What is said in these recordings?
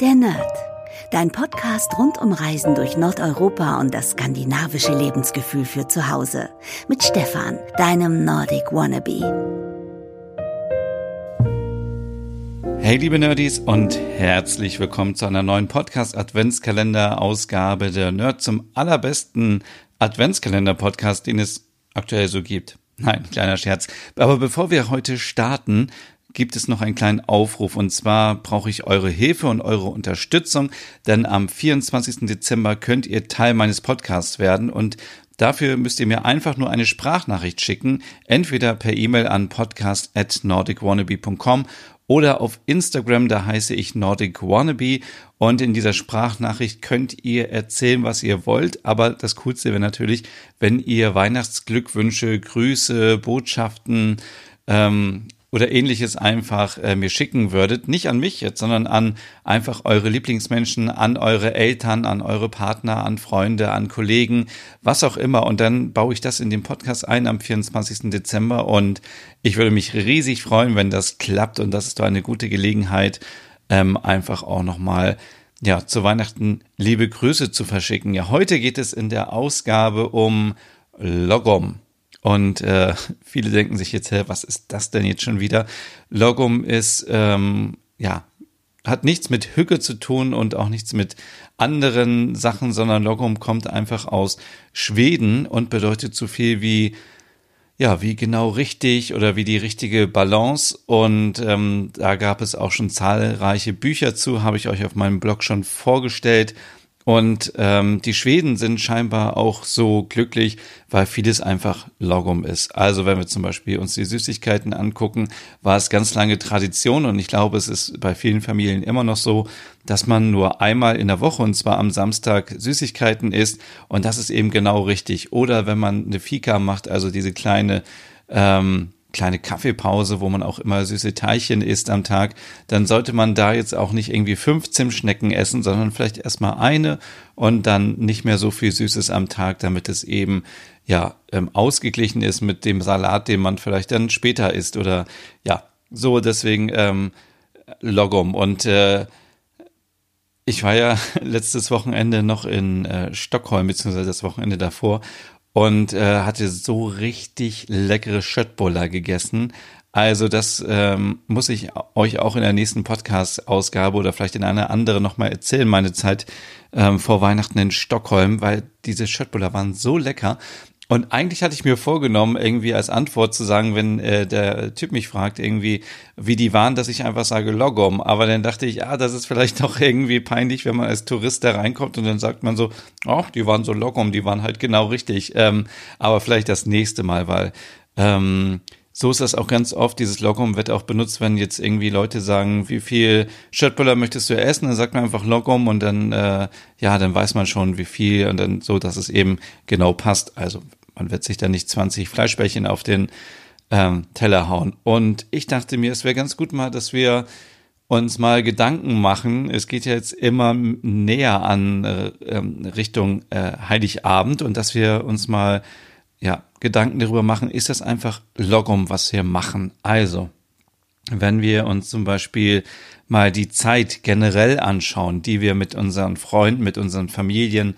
Der Nerd. Dein Podcast rund um Reisen durch Nordeuropa und das skandinavische Lebensgefühl für zu Hause. Mit Stefan, deinem Nordic Wannabe. Hey liebe Nerdies und herzlich willkommen zu einer neuen Podcast-Adventskalender-Ausgabe der Nerd zum allerbesten Adventskalender-Podcast, den es aktuell so gibt. Nein, kleiner Scherz. Aber bevor wir heute starten, gibt es noch einen kleinen Aufruf. Und zwar brauche ich eure Hilfe und eure Unterstützung, denn am 24. Dezember könnt ihr Teil meines Podcasts werden und Dafür müsst ihr mir einfach nur eine Sprachnachricht schicken, entweder per E-Mail an podcast@nordicwannabe.com oder auf Instagram, da heiße ich Nordic Wannabe und in dieser Sprachnachricht könnt ihr erzählen, was ihr wollt, aber das Coolste wäre natürlich, wenn ihr Weihnachtsglückwünsche, Grüße, Botschaften, ähm, oder ähnliches einfach äh, mir schicken würdet. Nicht an mich jetzt, sondern an einfach eure Lieblingsmenschen, an eure Eltern, an eure Partner, an Freunde, an Kollegen, was auch immer. Und dann baue ich das in den Podcast ein am 24. Dezember. Und ich würde mich riesig freuen, wenn das klappt. Und das ist doch eine gute Gelegenheit, ähm, einfach auch nochmal ja, zu Weihnachten liebe Grüße zu verschicken. Ja, heute geht es in der Ausgabe um Logom. Und äh, viele denken sich jetzt, hä, was ist das denn jetzt schon wieder? Logum ist, ähm, ja, hat nichts mit Hücke zu tun und auch nichts mit anderen Sachen, sondern Logum kommt einfach aus Schweden und bedeutet so viel wie, ja, wie genau richtig oder wie die richtige Balance. Und ähm, da gab es auch schon zahlreiche Bücher zu, habe ich euch auf meinem Blog schon vorgestellt. Und ähm, die Schweden sind scheinbar auch so glücklich, weil vieles einfach Logum ist. Also wenn wir zum Beispiel uns die Süßigkeiten angucken, war es ganz lange Tradition und ich glaube, es ist bei vielen Familien immer noch so, dass man nur einmal in der Woche und zwar am Samstag Süßigkeiten isst und das ist eben genau richtig. Oder wenn man eine Fika macht, also diese kleine ähm, kleine Kaffeepause, wo man auch immer süße Teilchen isst am Tag, dann sollte man da jetzt auch nicht irgendwie fünf Zimtschnecken essen, sondern vielleicht erstmal eine und dann nicht mehr so viel Süßes am Tag, damit es eben ja ähm, ausgeglichen ist mit dem Salat, den man vielleicht dann später isst oder ja, so deswegen ähm, Logum und äh, ich war ja letztes Wochenende noch in äh, Stockholm, beziehungsweise das Wochenende davor und äh, hatte so richtig leckere Schöttbuller gegessen. Also das ähm, muss ich euch auch in der nächsten Podcast-Ausgabe oder vielleicht in einer anderen nochmal erzählen, meine Zeit ähm, vor Weihnachten in Stockholm, weil diese Schöttbuller waren so lecker. Und eigentlich hatte ich mir vorgenommen, irgendwie als Antwort zu sagen, wenn äh, der Typ mich fragt, irgendwie, wie die waren, dass ich einfach sage Logom. Aber dann dachte ich, ah, das ist vielleicht doch irgendwie peinlich, wenn man als Tourist da reinkommt und dann sagt man so, oh, die waren so Logom, die waren halt genau richtig. Ähm, aber vielleicht das nächste Mal, weil ähm, so ist das auch ganz oft. Dieses Logom wird auch benutzt, wenn jetzt irgendwie Leute sagen, wie viel Schöttböller möchtest du essen? Dann sagt man einfach Logom und dann, äh, ja, dann weiß man schon, wie viel und dann so, dass es eben genau passt. Also man wird sich da nicht 20 Fleischbällchen auf den ähm, Teller hauen. Und ich dachte mir, es wäre ganz gut mal, dass wir uns mal Gedanken machen. Es geht ja jetzt immer näher an äh, ähm, Richtung äh, Heiligabend und dass wir uns mal ja Gedanken darüber machen, ist das einfach Logum, was wir machen? Also, wenn wir uns zum Beispiel mal die Zeit generell anschauen, die wir mit unseren Freunden, mit unseren Familien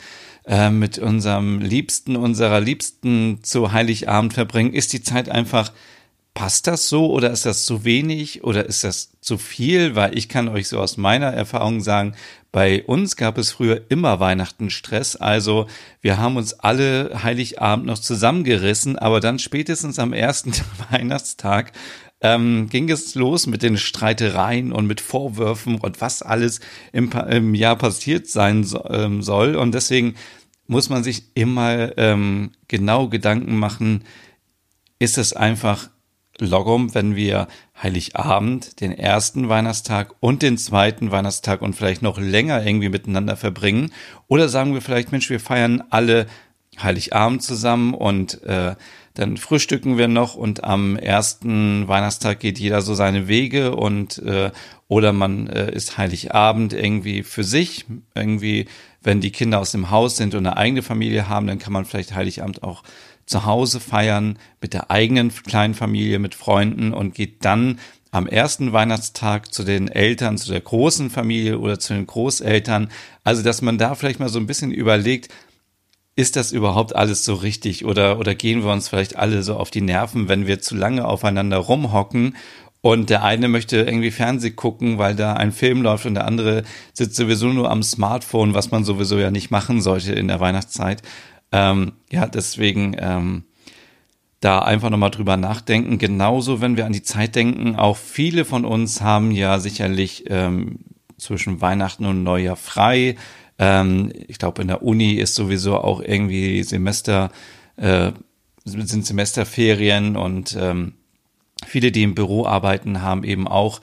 äh, mit unserem Liebsten, unserer Liebsten zu Heiligabend verbringen, ist die Zeit einfach, passt das so oder ist das zu wenig oder ist das zu viel? Weil ich kann euch so aus meiner Erfahrung sagen, bei uns gab es früher immer Weihnachtenstress. Also wir haben uns alle Heiligabend noch zusammengerissen, aber dann spätestens am ersten Weihnachtstag ähm, ging es los mit den Streitereien und mit Vorwürfen und was alles im, im Jahr passiert sein so, ähm, soll. Und deswegen muss man sich immer ähm, genau Gedanken machen, ist es einfach Logum, wenn wir Heiligabend, den ersten Weihnachtstag und den zweiten Weihnachtstag und vielleicht noch länger irgendwie miteinander verbringen? Oder sagen wir vielleicht, Mensch, wir feiern alle Heiligabend zusammen und äh, dann frühstücken wir noch und am ersten Weihnachtstag geht jeder so seine Wege und äh, oder man äh, ist Heiligabend irgendwie für sich, irgendwie, wenn die Kinder aus dem Haus sind und eine eigene Familie haben, dann kann man vielleicht Heiligabend auch zu Hause feiern mit der eigenen kleinen Familie, mit Freunden und geht dann am ersten Weihnachtstag zu den Eltern, zu der großen Familie oder zu den Großeltern. Also, dass man da vielleicht mal so ein bisschen überlegt, ist das überhaupt alles so richtig oder, oder gehen wir uns vielleicht alle so auf die Nerven, wenn wir zu lange aufeinander rumhocken und der eine möchte irgendwie Fernseh gucken, weil da ein Film läuft und der andere sitzt sowieso nur am Smartphone, was man sowieso ja nicht machen sollte in der Weihnachtszeit. Ähm, ja, deswegen ähm, da einfach nochmal drüber nachdenken. Genauso, wenn wir an die Zeit denken, auch viele von uns haben ja sicherlich ähm, zwischen Weihnachten und Neujahr frei. Ähm, ich glaube, in der Uni ist sowieso auch irgendwie Semester, äh, sind Semesterferien und ähm, viele, die im Büro arbeiten, haben eben auch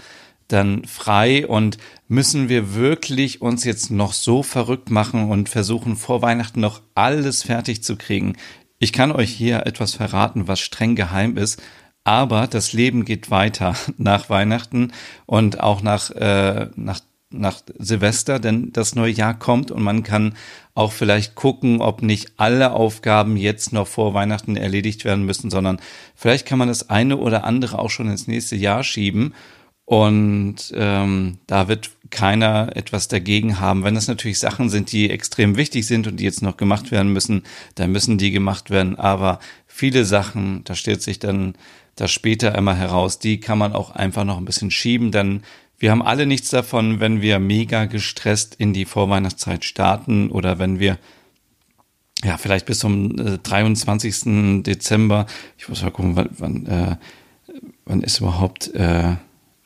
dann frei und müssen wir wirklich uns jetzt noch so verrückt machen und versuchen vor Weihnachten noch alles fertig zu kriegen. Ich kann euch hier etwas verraten, was streng geheim ist, aber das Leben geht weiter nach Weihnachten und auch nach, äh, nach nach Silvester, denn das neue Jahr kommt und man kann auch vielleicht gucken, ob nicht alle Aufgaben jetzt noch vor Weihnachten erledigt werden müssen, sondern vielleicht kann man das eine oder andere auch schon ins nächste Jahr schieben. Und ähm, da wird keiner etwas dagegen haben. Wenn das natürlich Sachen sind, die extrem wichtig sind und die jetzt noch gemacht werden müssen, dann müssen die gemacht werden. Aber viele Sachen, da stellt sich dann das später immer heraus, die kann man auch einfach noch ein bisschen schieben. Dann wir haben alle nichts davon, wenn wir mega gestresst in die Vorweihnachtszeit starten oder wenn wir ja vielleicht bis zum äh, 23. Dezember, ich muss mal gucken, wann, wann, äh, wann ist überhaupt äh,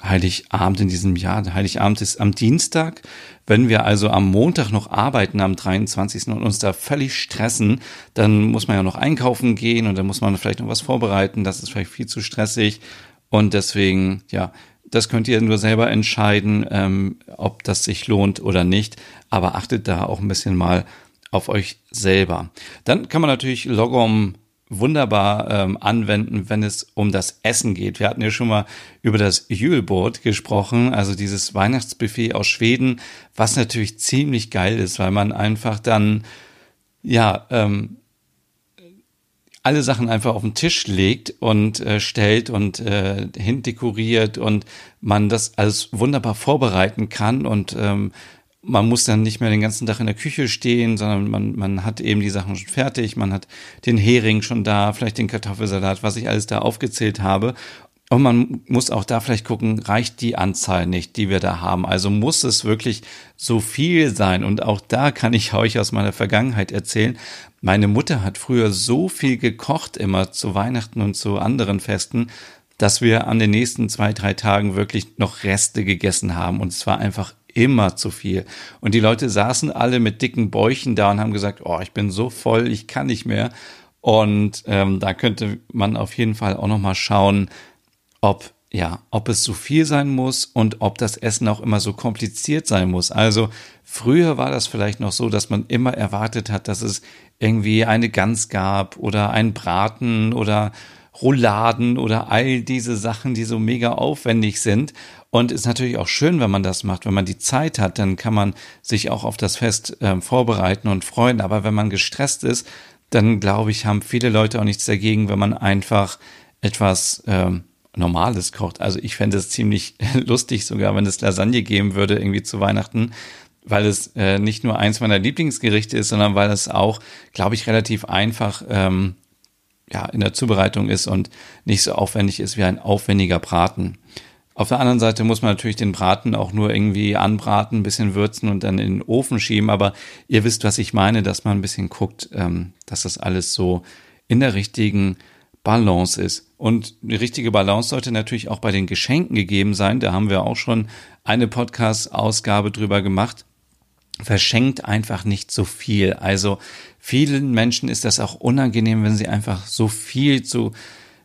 Heiligabend in diesem Jahr. Heiligabend ist am Dienstag. Wenn wir also am Montag noch arbeiten, am 23. und uns da völlig stressen, dann muss man ja noch einkaufen gehen und dann muss man vielleicht noch was vorbereiten. Das ist vielleicht viel zu stressig. Und deswegen, ja, das könnt ihr nur selber entscheiden, ähm, ob das sich lohnt oder nicht. Aber achtet da auch ein bisschen mal auf euch selber. Dann kann man natürlich Logom wunderbar ähm, anwenden, wenn es um das Essen geht. Wir hatten ja schon mal über das Julebord gesprochen, also dieses Weihnachtsbuffet aus Schweden, was natürlich ziemlich geil ist, weil man einfach dann ja ähm, alle Sachen einfach auf den Tisch legt und äh, stellt und äh, hindekoriert und man das alles wunderbar vorbereiten kann und ähm, man muss dann nicht mehr den ganzen Tag in der Küche stehen, sondern man, man hat eben die Sachen schon fertig, man hat den Hering schon da, vielleicht den Kartoffelsalat, was ich alles da aufgezählt habe. Und man muss auch da vielleicht gucken, reicht die Anzahl nicht, die wir da haben. Also muss es wirklich so viel sein. Und auch da kann ich euch aus meiner Vergangenheit erzählen. Meine Mutter hat früher so viel gekocht, immer zu Weihnachten und zu anderen Festen, dass wir an den nächsten zwei, drei Tagen wirklich noch Reste gegessen haben. Und es war einfach immer zu viel. Und die Leute saßen alle mit dicken Bäuchen da und haben gesagt, oh, ich bin so voll, ich kann nicht mehr. Und ähm, da könnte man auf jeden Fall auch noch mal schauen, ob ja, ob es so viel sein muss und ob das Essen auch immer so kompliziert sein muss. Also früher war das vielleicht noch so, dass man immer erwartet hat, dass es irgendwie eine Gans gab oder ein Braten oder Rouladen oder all diese Sachen, die so mega aufwendig sind. Und ist natürlich auch schön, wenn man das macht. Wenn man die Zeit hat, dann kann man sich auch auf das Fest äh, vorbereiten und freuen. Aber wenn man gestresst ist, dann glaube ich, haben viele Leute auch nichts dagegen, wenn man einfach etwas ähm, Normales kocht. Also ich fände es ziemlich lustig sogar, wenn es Lasagne geben würde irgendwie zu Weihnachten, weil es äh, nicht nur eins meiner Lieblingsgerichte ist, sondern weil es auch, glaube ich, relativ einfach ähm, ja, in der Zubereitung ist und nicht so aufwendig ist wie ein aufwendiger Braten. Auf der anderen Seite muss man natürlich den Braten auch nur irgendwie anbraten, ein bisschen würzen und dann in den Ofen schieben. Aber ihr wisst, was ich meine, dass man ein bisschen guckt, ähm, dass das alles so in der richtigen Balance ist. Und die richtige Balance sollte natürlich auch bei den Geschenken gegeben sein. Da haben wir auch schon eine Podcast-Ausgabe drüber gemacht. Verschenkt einfach nicht so viel. Also vielen Menschen ist das auch unangenehm, wenn sie einfach so viel zu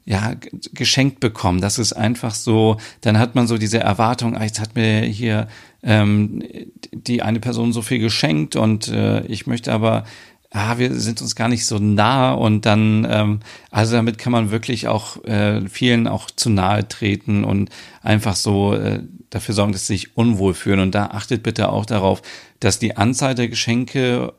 ja, geschenkt bekommen. Das ist einfach so, dann hat man so diese Erwartung, ah, jetzt hat mir hier ähm, die eine Person so viel geschenkt und äh, ich möchte aber ah, wir sind uns gar nicht so nah und dann, ähm, also damit kann man wirklich auch äh, vielen auch zu nahe treten und einfach so äh, dafür sorgen, dass sie sich unwohl fühlen. Und da achtet bitte auch darauf, dass die Anzahl der Geschenke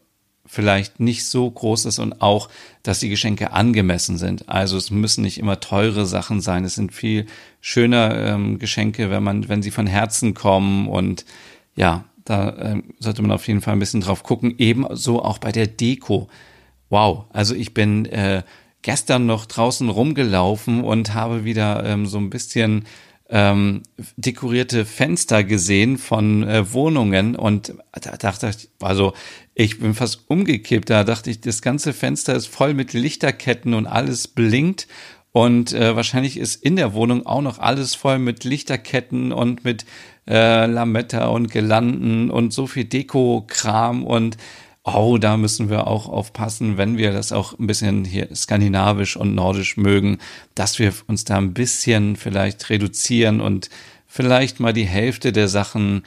vielleicht nicht so groß ist und auch, dass die Geschenke angemessen sind. Also es müssen nicht immer teure Sachen sein. Es sind viel schöner ähm, Geschenke, wenn man, wenn sie von Herzen kommen und ja, da äh, sollte man auf jeden Fall ein bisschen drauf gucken. Ebenso auch bei der Deko. Wow, also ich bin äh, gestern noch draußen rumgelaufen und habe wieder ähm, so ein bisschen ähm, dekorierte Fenster gesehen von äh, Wohnungen und da dachte ich, also ich bin fast umgekippt. Da dachte ich, das ganze Fenster ist voll mit Lichterketten und alles blinkt. Und äh, wahrscheinlich ist in der Wohnung auch noch alles voll mit Lichterketten und mit äh, Lametta und Gelanden und so viel Deko-Kram und oh, da müssen wir auch aufpassen, wenn wir das auch ein bisschen hier skandinavisch und nordisch mögen, dass wir uns da ein bisschen vielleicht reduzieren und vielleicht mal die Hälfte der Sachen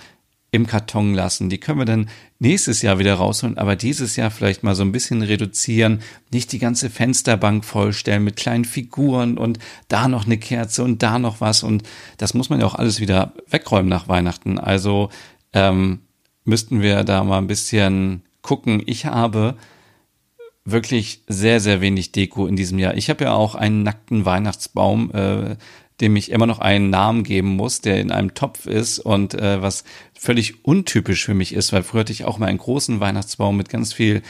im Karton lassen. Die können wir dann nächstes Jahr wieder rausholen, aber dieses Jahr vielleicht mal so ein bisschen reduzieren, nicht die ganze Fensterbank vollstellen mit kleinen Figuren und da noch eine Kerze und da noch was und das muss man ja auch alles wieder wegräumen nach Weihnachten. Also ähm, müssten wir da mal ein bisschen gucken. Ich habe wirklich sehr, sehr wenig Deko in diesem Jahr. Ich habe ja auch einen nackten Weihnachtsbaum, äh, dem ich immer noch einen Namen geben muss, der in einem Topf ist und äh, was völlig untypisch für mich ist, weil früher hatte ich auch mal einen großen Weihnachtsbaum mit ganz viel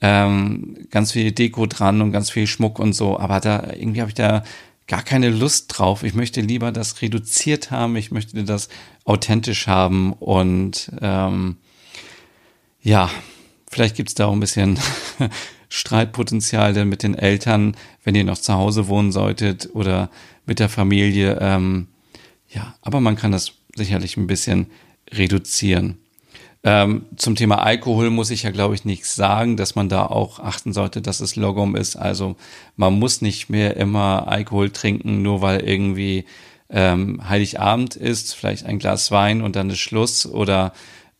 ähm, ganz viel Deko dran und ganz viel Schmuck und so, aber da irgendwie habe ich da gar keine Lust drauf. Ich möchte lieber das reduziert haben, ich möchte das authentisch haben und ähm, ja, Vielleicht gibt es da auch ein bisschen Streitpotenzial denn mit den Eltern, wenn ihr noch zu Hause wohnen solltet oder mit der Familie. Ähm, ja, aber man kann das sicherlich ein bisschen reduzieren. Ähm, zum Thema Alkohol muss ich ja, glaube ich, nichts sagen, dass man da auch achten sollte, dass es Logom ist. Also man muss nicht mehr immer Alkohol trinken, nur weil irgendwie ähm, Heiligabend ist, vielleicht ein Glas Wein und dann ist Schluss oder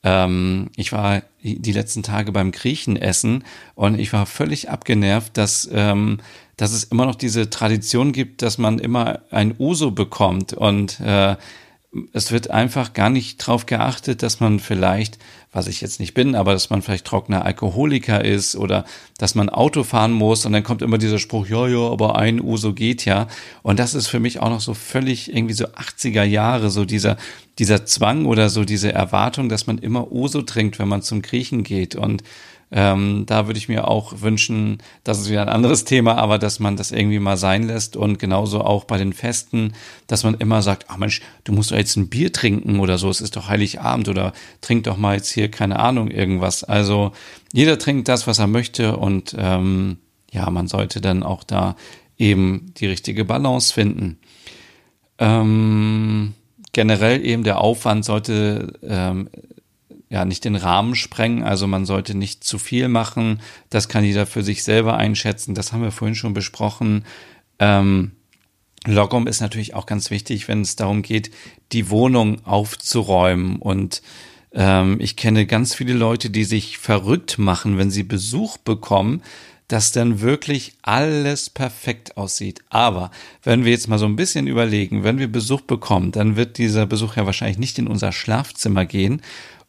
ähm, ich war die letzten Tage beim Griechen essen und ich war völlig abgenervt, dass, ähm, dass es immer noch diese Tradition gibt, dass man immer ein Uso bekommt. Und äh, es wird einfach gar nicht drauf geachtet, dass man vielleicht, was ich jetzt nicht bin, aber dass man vielleicht trockener Alkoholiker ist oder dass man Auto fahren muss und dann kommt immer dieser Spruch, ja, ja, aber ein Uso geht ja. Und das ist für mich auch noch so völlig irgendwie so 80er Jahre, so dieser, dieser Zwang oder so diese Erwartung, dass man immer Uso trinkt, wenn man zum Griechen geht und ähm, da würde ich mir auch wünschen, das ist wieder ein anderes Thema, aber dass man das irgendwie mal sein lässt und genauso auch bei den Festen, dass man immer sagt, ach Mensch, du musst doch jetzt ein Bier trinken oder so, es ist doch Heiligabend oder trink doch mal jetzt hier keine Ahnung irgendwas. Also jeder trinkt das, was er möchte und ähm, ja, man sollte dann auch da eben die richtige Balance finden. Ähm, generell eben der Aufwand sollte ähm, ja nicht den Rahmen sprengen. Also man sollte nicht zu viel machen. Das kann jeder für sich selber einschätzen. Das haben wir vorhin schon besprochen. Ähm, Logom ist natürlich auch ganz wichtig, wenn es darum geht, die Wohnung aufzuräumen. Und ähm, ich kenne ganz viele Leute, die sich verrückt machen, wenn sie Besuch bekommen, dass dann wirklich alles perfekt aussieht. Aber wenn wir jetzt mal so ein bisschen überlegen, wenn wir Besuch bekommen, dann wird dieser Besuch ja wahrscheinlich nicht in unser Schlafzimmer gehen,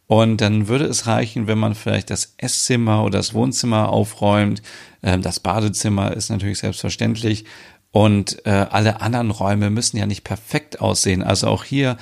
und dann würde es reichen, wenn man vielleicht das Esszimmer oder das Wohnzimmer aufräumt. Ähm, das Badezimmer ist natürlich selbstverständlich. Und äh, alle anderen Räume müssen ja nicht perfekt aussehen. Also auch hier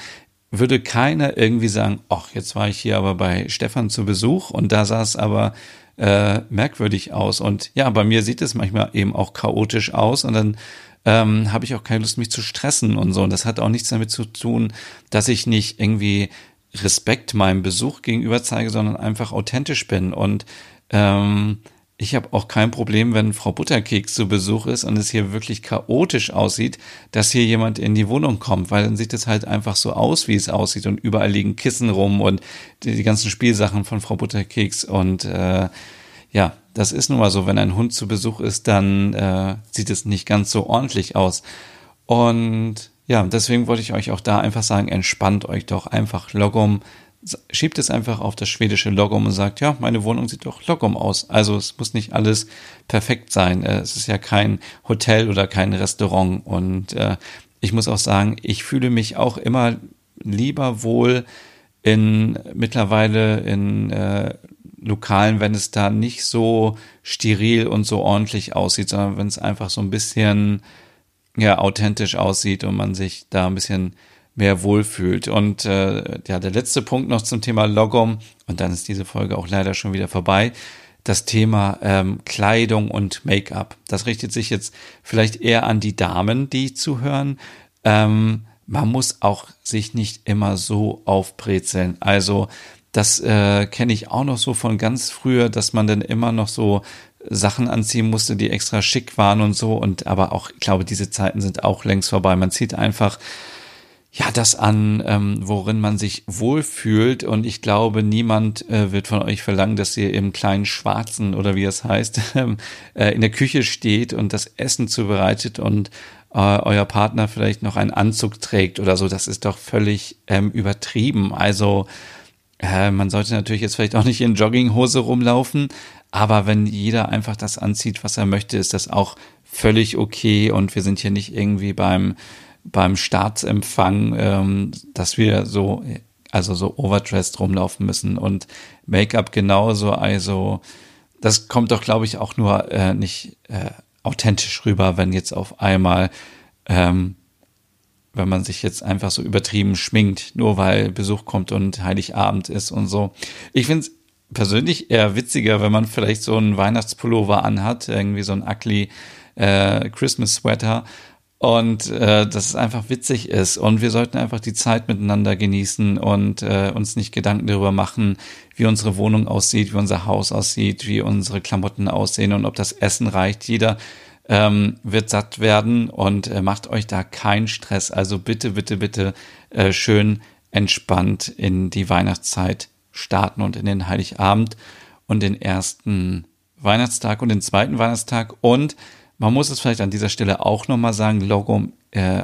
würde keiner irgendwie sagen, ach, jetzt war ich hier aber bei Stefan zu Besuch und da sah es aber äh, merkwürdig aus. Und ja, bei mir sieht es manchmal eben auch chaotisch aus und dann ähm, habe ich auch keine Lust, mich zu stressen und so. Und das hat auch nichts damit zu tun, dass ich nicht irgendwie Respekt meinem Besuch gegenüber zeige, sondern einfach authentisch bin. Und ähm, ich habe auch kein Problem, wenn Frau Butterkeks zu Besuch ist und es hier wirklich chaotisch aussieht, dass hier jemand in die Wohnung kommt, weil dann sieht es halt einfach so aus, wie es aussieht und überall liegen Kissen rum und die, die ganzen Spielsachen von Frau Butterkeks und äh, ja, das ist nun mal so, wenn ein Hund zu Besuch ist, dann äh, sieht es nicht ganz so ordentlich aus. Und ja, deswegen wollte ich euch auch da einfach sagen, entspannt euch doch einfach Logom, schiebt es einfach auf das schwedische Logom und sagt, ja, meine Wohnung sieht doch Logom aus. Also es muss nicht alles perfekt sein. Äh, es ist ja kein Hotel oder kein Restaurant. Und äh, ich muss auch sagen, ich fühle mich auch immer lieber wohl in mittlerweile in äh, Lokalen, wenn es da nicht so steril und so ordentlich aussieht, sondern wenn es einfach so ein bisschen ja authentisch aussieht und man sich da ein bisschen mehr wohlfühlt. Und äh, ja, der letzte Punkt noch zum Thema Logom, und dann ist diese Folge auch leider schon wieder vorbei. Das Thema ähm, Kleidung und Make-up. Das richtet sich jetzt vielleicht eher an die Damen, die zuhören. Ähm, man muss auch sich nicht immer so aufbrezeln. Also das äh, kenne ich auch noch so von ganz früher, dass man dann immer noch so Sachen anziehen musste, die extra schick waren und so. Und aber auch, ich glaube, diese Zeiten sind auch längst vorbei. Man zieht einfach ja das an, ähm, worin man sich wohlfühlt. Und ich glaube, niemand äh, wird von euch verlangen, dass ihr im kleinen Schwarzen oder wie es heißt, äh, in der Küche steht und das Essen zubereitet und äh, euer Partner vielleicht noch einen Anzug trägt oder so. Das ist doch völlig ähm, übertrieben. Also äh, man sollte natürlich jetzt vielleicht auch nicht in Jogginghose rumlaufen, aber wenn jeder einfach das anzieht, was er möchte, ist das auch völlig okay. Und wir sind hier nicht irgendwie beim beim Staatsempfang, ähm, dass wir so, also so overdressed rumlaufen müssen und Make-up genauso. Also das kommt doch, glaube ich, auch nur äh, nicht äh, authentisch rüber, wenn jetzt auf einmal, ähm, wenn man sich jetzt einfach so übertrieben schminkt, nur weil Besuch kommt und Heiligabend ist und so. Ich finde es persönlich eher witziger, wenn man vielleicht so einen Weihnachtspullover anhat, irgendwie so ein ugly äh, Christmas Sweater und äh, dass es einfach witzig ist und wir sollten einfach die Zeit miteinander genießen und äh, uns nicht Gedanken darüber machen, wie unsere Wohnung aussieht, wie unser Haus aussieht, wie unsere Klamotten aussehen und ob das Essen reicht. Jeder ähm, wird satt werden und äh, macht euch da keinen Stress. Also bitte, bitte, bitte äh, schön entspannt in die Weihnachtszeit starten und in den Heiligabend und den ersten Weihnachtstag und den zweiten Weihnachtstag und man muss es vielleicht an dieser Stelle auch nochmal sagen, Logo äh,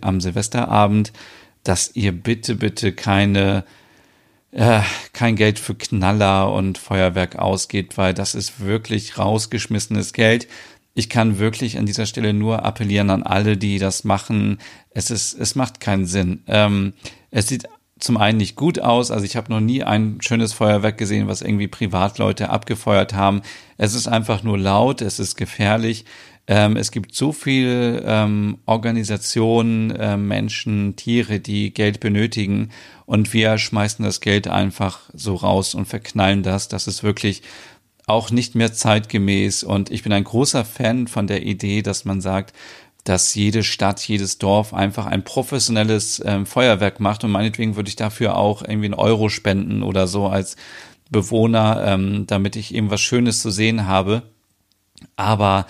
am Silvesterabend, dass ihr bitte, bitte keine, äh, kein Geld für Knaller und Feuerwerk ausgeht, weil das ist wirklich rausgeschmissenes Geld. Ich kann wirklich an dieser Stelle nur appellieren an alle, die das machen. Es ist, es macht keinen Sinn. Ähm, es sieht zum einen nicht gut aus. Also ich habe noch nie ein schönes Feuerwerk gesehen, was irgendwie Privatleute abgefeuert haben. Es ist einfach nur laut, es ist gefährlich. Ähm, es gibt so viel ähm, Organisationen, äh, Menschen, Tiere, die Geld benötigen und wir schmeißen das Geld einfach so raus und verknallen das. Das ist wirklich auch nicht mehr zeitgemäß und ich bin ein großer Fan von der Idee, dass man sagt, dass jede Stadt, jedes Dorf einfach ein professionelles ähm, Feuerwerk macht und meinetwegen würde ich dafür auch irgendwie einen Euro spenden oder so als Bewohner, ähm, damit ich eben was Schönes zu sehen habe. Aber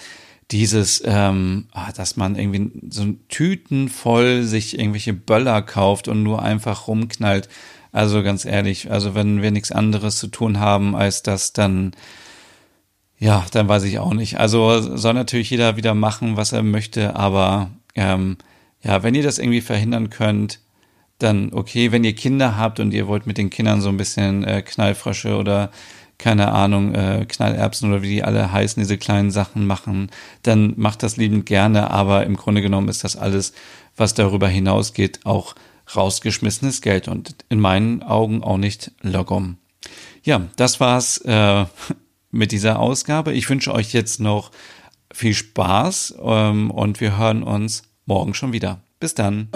dieses, ähm, ah, dass man irgendwie so Tüten voll sich irgendwelche Böller kauft und nur einfach rumknallt. Also ganz ehrlich, also wenn wir nichts anderes zu tun haben als das, dann ja, dann weiß ich auch nicht. Also soll natürlich jeder wieder machen, was er möchte, aber ähm, ja, wenn ihr das irgendwie verhindern könnt, dann okay. Wenn ihr Kinder habt und ihr wollt mit den Kindern so ein bisschen äh, Knallfrösche oder keine Ahnung, äh, Knallerbsen oder wie die alle heißen, diese kleinen Sachen machen, dann macht das liebend gerne, aber im Grunde genommen ist das alles, was darüber hinausgeht, auch rausgeschmissenes Geld und in meinen Augen auch nicht Logom. Ja, das war's äh, mit dieser Ausgabe. Ich wünsche euch jetzt noch viel Spaß ähm, und wir hören uns morgen schon wieder. Bis dann.